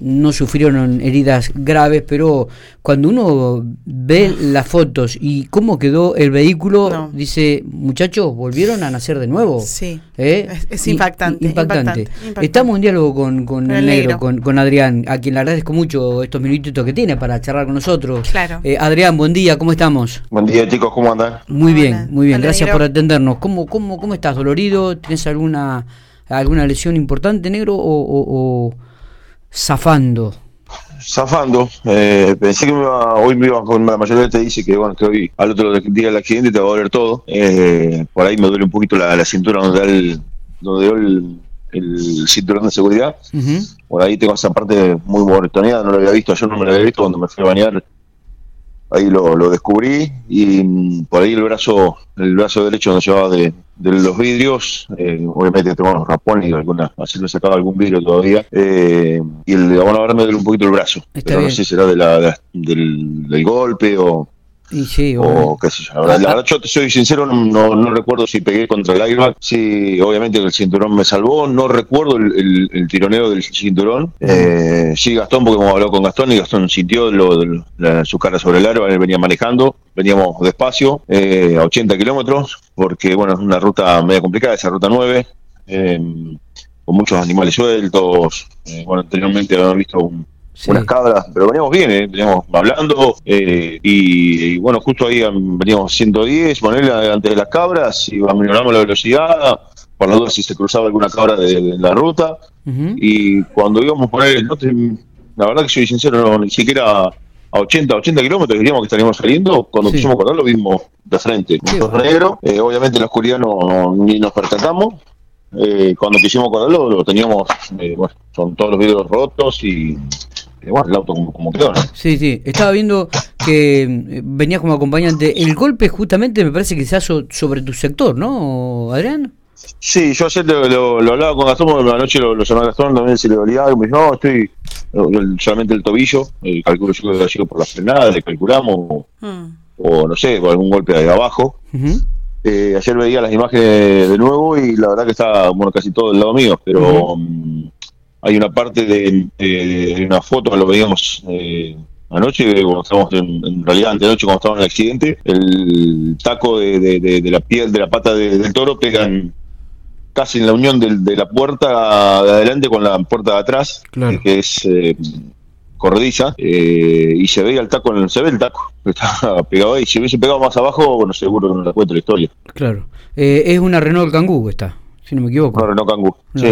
no sufrieron heridas graves, pero cuando uno ve las fotos y cómo quedó el vehículo, dice, muchachos, volvieron a nacer de nuevo. Sí. ¿Eh? Es, impactante, impactante. Estamos en diálogo con, con el negro, Con, Adrián, a quien le agradezco mucho estos minutitos que tiene para charlar con nosotros. Claro. Eh, Adrián, buen día, ¿cómo estamos? Buen día, chicos, ¿cómo andan? Muy bien, muy bien, gracias por atendernos. ¿Cómo, cómo, ¿Cómo estás? ¿Dolorido? ¿Tienes alguna alguna lesión importante, negro, o, zafando? Zafando, eh, pensé que me iba, hoy me iba con la mayoría te dice que bueno que hoy al otro día del accidente te va a doler todo. Eh, por ahí me duele un poquito la, cintura donde da el, donde el, cinturón de seguridad. Por ahí tengo esa parte muy moretoneada, no lo había visto, ayer no me lo había visto cuando me fui a bañar ahí lo, lo descubrí y mm, por ahí el brazo el brazo derecho donde llevaba de, de los vidrios eh, obviamente tengo rapón y alguna así me sacaba algún vidrio todavía eh, y el bueno ahora me duele un poquito el brazo pero no sé si será de la, del, del golpe o y sí, o qué sé yo. La verdad, yo te soy sincero, no, no, recuerdo si pegué contra el airbag. Sí, obviamente el cinturón me salvó. No recuerdo el, el, tironeo del cinturón. Eh, sí, Gastón, porque hemos hablado con Gastón y Gastón sintió lo, su cara sobre el airbag. Él venía manejando. Veníamos despacio, eh, a 80 kilómetros, porque bueno, es una ruta media complicada, esa ruta 9. Eh, con muchos animales sueltos. Eh, bueno, anteriormente habíamos visto un, unas cabras, pero veníamos bien, ¿eh? veníamos hablando eh, y, bueno, justo ahí veníamos 110, ponerle delante de las cabras y mejoramos la velocidad, por la duda si se cruzaba alguna cabra de, la ruta y cuando íbamos por ahí, la verdad que soy sincero, ni siquiera a 80, 80 kilómetros diríamos que estaríamos saliendo, cuando quisimos correr lo vimos de frente, negro, eh, obviamente en la oscuridad no, ni nos percatamos, cuando quisimos correrlo lo teníamos, bueno, son todos los vidrios rotos y bueno, el auto como, quedó, Sí, sí, estaba viendo que eh, venías como acompañante. El golpe justamente me parece que se hace sobre tu sector, ¿no, Adrián? Sí, yo ayer lo, hablaba con Gastón, la noche lo, lo llamé a Gastón, también se le dolía algo, me dijo, no, estoy solamente el tobillo, eh, calculo yo que ha sido por la frenada, le calculamos, hmm. o no sé, por algún golpe de abajo. eh, ayer veía las imágenes de nuevo y la verdad que está, bueno, casi todo del lado mío, pero hay una parte de, una foto, lo veíamos eh, anoche, cuando estábamos en, en, realidad antenoche cuando estábamos en el accidente, el taco de, la piel, de la pata del toro pegan casi en la unión de, la puerta de adelante con la puerta de atrás, que es eh, corrediza, eh, y se veía el taco, se ve el taco, está pegado ahí. Si hubiese pegado más abajo, bueno, seguro que no le cuento la historia. Claro. es una Renault Kangoo esta si no me equivoco. No, Renault Sí,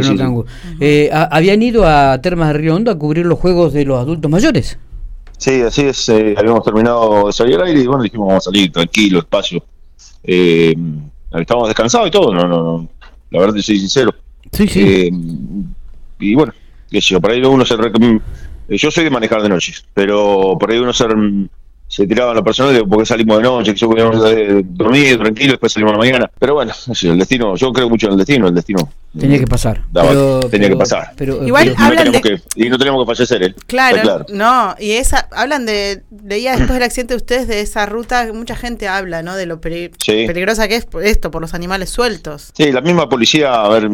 eh, ¿Habían ido a Termas de Río Hondo a cubrir los juegos de los adultos mayores? Sí, así es. Eh, habíamos terminado de salir al aire y bueno, dijimos vamos a salir tranquilo, espacio. Eh, estábamos descansados y todo, no, no, no. La verdad, soy sincero. Sí, sí. Eh, y bueno, qué sé yo, por ahí uno se. Yo soy de manejar de noche, pero por ahí uno se se tiraban los personales porque salimos de noche, que yo podíamos dormir tranquilo, después salimos a la mañana. Pero bueno, el destino, yo creo mucho en el destino, el destino. Tenía que pasar. tenía que pasar. Pero, Igual hablan de... y no tenemos que fallecer, ¿eh? Claro, no, y esa, hablan de, leía después del accidente de ustedes de esa ruta, mucha gente habla, ¿no? De lo peligrosa que es esto por los animales sueltos. Sí, la misma policía, a ver,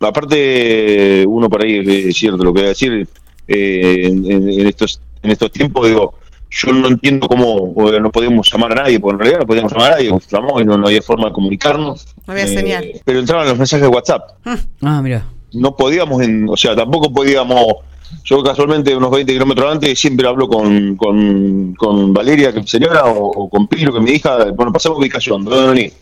aparte uno por ahí es cierto lo que voy a decir, eh, en, estos, en estos tiempos, digo, yo no entiendo cómo no podíamos llamar a nadie, porque en realidad no podíamos llamar a nadie, y no, había forma de comunicarnos. No había señal. Eh, pero entraban los mensajes de WhatsApp. Ah, mira. No podíamos, o sea, tampoco podíamos. Yo casualmente unos 20 kilómetros antes siempre hablo con, con, con Valeria, que señora, o, con Piro, que mi hija, bueno, pasamos ubicación, ¿dónde venís?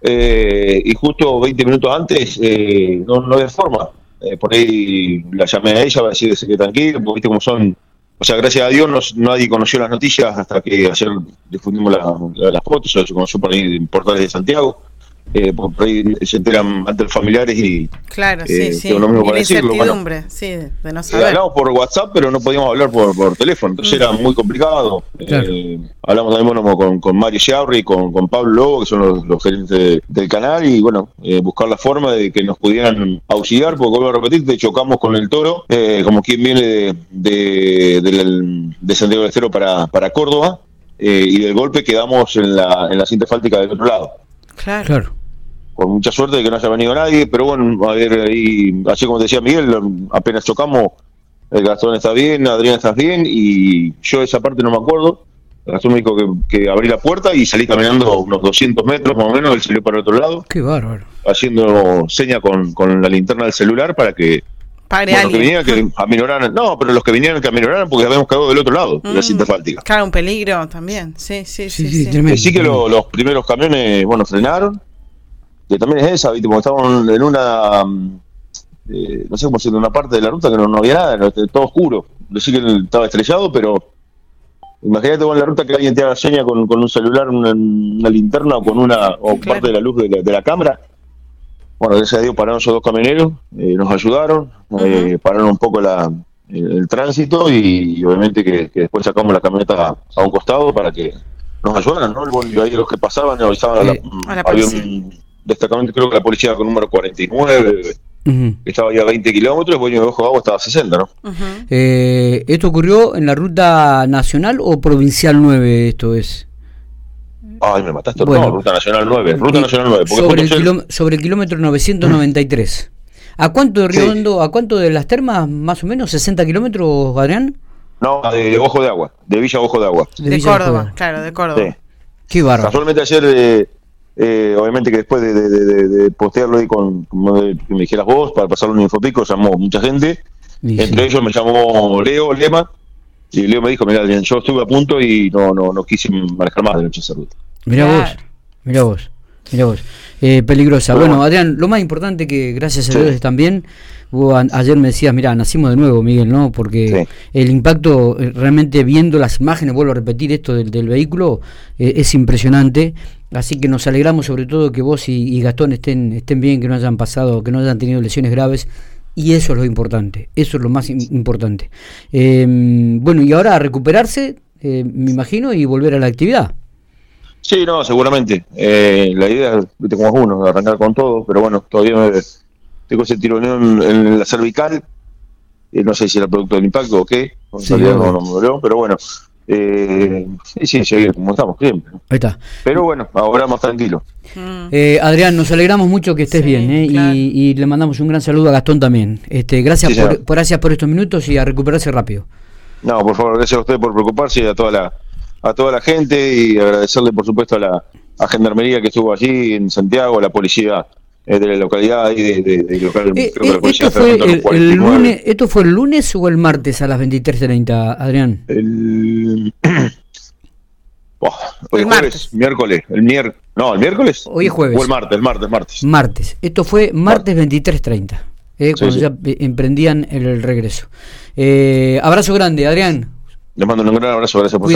Eh, y justo 20 minutos antes eh, no, no había forma. Eh, por ahí la llamé a ella, va a decir que tranquilo, porque viste cómo son o sea, gracias a Dios nadie conoció las noticias hasta que ayer difundimos las fotos, se conoció por ahí en portales de Santiago eh, por ahí se enteran ante los familiares y claro sí eh, sí. lo mismo para decirlo sí de no saber. hablamos por WhatsApp pero no podíamos hablar por, por teléfono entonces era muy complicado. Eh, hablamos también bueno, con, con Mario Sciarri con, con Pablo Lobo que son los, gerentes del canal y bueno eh, buscar la forma de que nos pudieran auxiliar porque vuelvo a repetir te chocamos con el toro como quien viene de, de, de, Santiago del Estero para, para Córdoba y del golpe quedamos en la, en la cinta fáltica del otro lado Claro. claro con mucha suerte de que no haya venido nadie, pero bueno, a ver, ahí, así como decía Miguel, apenas chocamos, el Gastón está bien, Adrián estás bien, y yo esa parte no me acuerdo. Gastón me dijo que, abrí la puerta y salí caminando unos 200 metros más o menos, él salió para el otro lado. Qué bárbaro. Haciendo seña con, con la linterna del celular para que bueno, los que vinieran que aminoraran, no, pero los que vinieran que aminoraran porque habíamos quedado del otro lado de la mm. cinta asfáltica. Claro, un peligro también, sí, sí, sí. Sí, sí, sí. que los primeros camiones, bueno, frenaron, que también es esa, ¿viste? Porque estábamos en una, mm, eh, no sé cómo decirlo, una parte de la ruta que no, había nada, todo oscuro. Decir que estaba estrellado, pero imagínate en la ruta que alguien te haga seña con, con un celular, una, linterna o con una o parte de la luz de la cámara bueno, gracias a Dios pararon esos dos camioneros, eh, nos ayudaron, eh, pararon un poco la, el, tránsito y, obviamente que, después sacamos la camioneta a, un costado para que nos ayudaran, ¿no? El ahí los que pasaban avisaban a la, eh, había un destacamento, creo que la policía con número 49, que estaba ya a 20 kilómetros, el boño de Ojo de Agua estaba a 60, ¿no? ¿Esto ocurrió en la ruta nacional o provincial 9 esto es? Ay, me mataste. no, Ruta Nacional 9. Ruta Nacional 9. Sobre el, sobre el kilómetro 993. ¿A cuánto de Riondo, a cuánto de las termas, más o menos? ¿60 kilómetros, Adrián? No, de, Ojo de Agua, de Villa Ojo de Agua. De, Córdoba, claro, de Córdoba. Sí. Qué barro. Casualmente ayer, eh, eh, obviamente que después de, postearlo ahí con, como me dijeras vos, para pasarlo en Infopico, llamó mucha gente. Entre ellos me llamó Leo Lema. Y Leo me dijo, mira, yo estuve a punto y no, no, no quise manejar más de noche esa ruta. Mira vos, mira vos, mira vos. Eh, peligrosa. Bueno, Adrián, lo más importante que gracias a Dios están bien. ayer me decías, mira, nacimos de nuevo, Miguel, ¿no? Porque el impacto, eh, realmente viendo las imágenes, vuelvo a repetir esto del, vehículo, eh, es impresionante. Así que nos alegramos sobre todo que vos y, Gastón estén, estén bien, que no hayan pasado, que no hayan tenido lesiones graves. Y eso es lo importante, eso es lo más importante. bueno, y ahora a recuperarse, me imagino, y volver a la actividad. Sí, no, seguramente. Eh, la idea es, como es uno, arrancar con todo, pero bueno, todavía me, tengo ese tironeo en, la cervical. Eh, no sé si era producto del impacto o qué, sí, no, no, me dolió, pero bueno. Eh, sí, sí, como estamos siempre. Ahí está. Pero bueno, ahora más tranquilo. Mm. Eh, Adrián, nos alegramos mucho que estés bien ¿eh? y, le mandamos un gran saludo a Gastón también. Este, gracias, por, gracias por estos minutos y a recuperarse rápido. No, por favor, gracias a usted por preocuparse y a toda la, a toda la gente y agradecerle por supuesto a la a Gendarmería que estuvo allí en Santiago, a la policía eh, de la localidad y de, de, local, eh, creo que la eh, policía esto fue el, lunes, ¿Esto fue el lunes o el martes a las 23.30, Adrián? El... hoy jueves, miércoles, el miércoles, no, el miércoles. Hoy es jueves. O el martes, el martes, martes. Martes. Esto fue martes 23.30, eh, cuando ya emprendían el, regreso. abrazo grande, Adrián. Les mando un gran abrazo, gracias por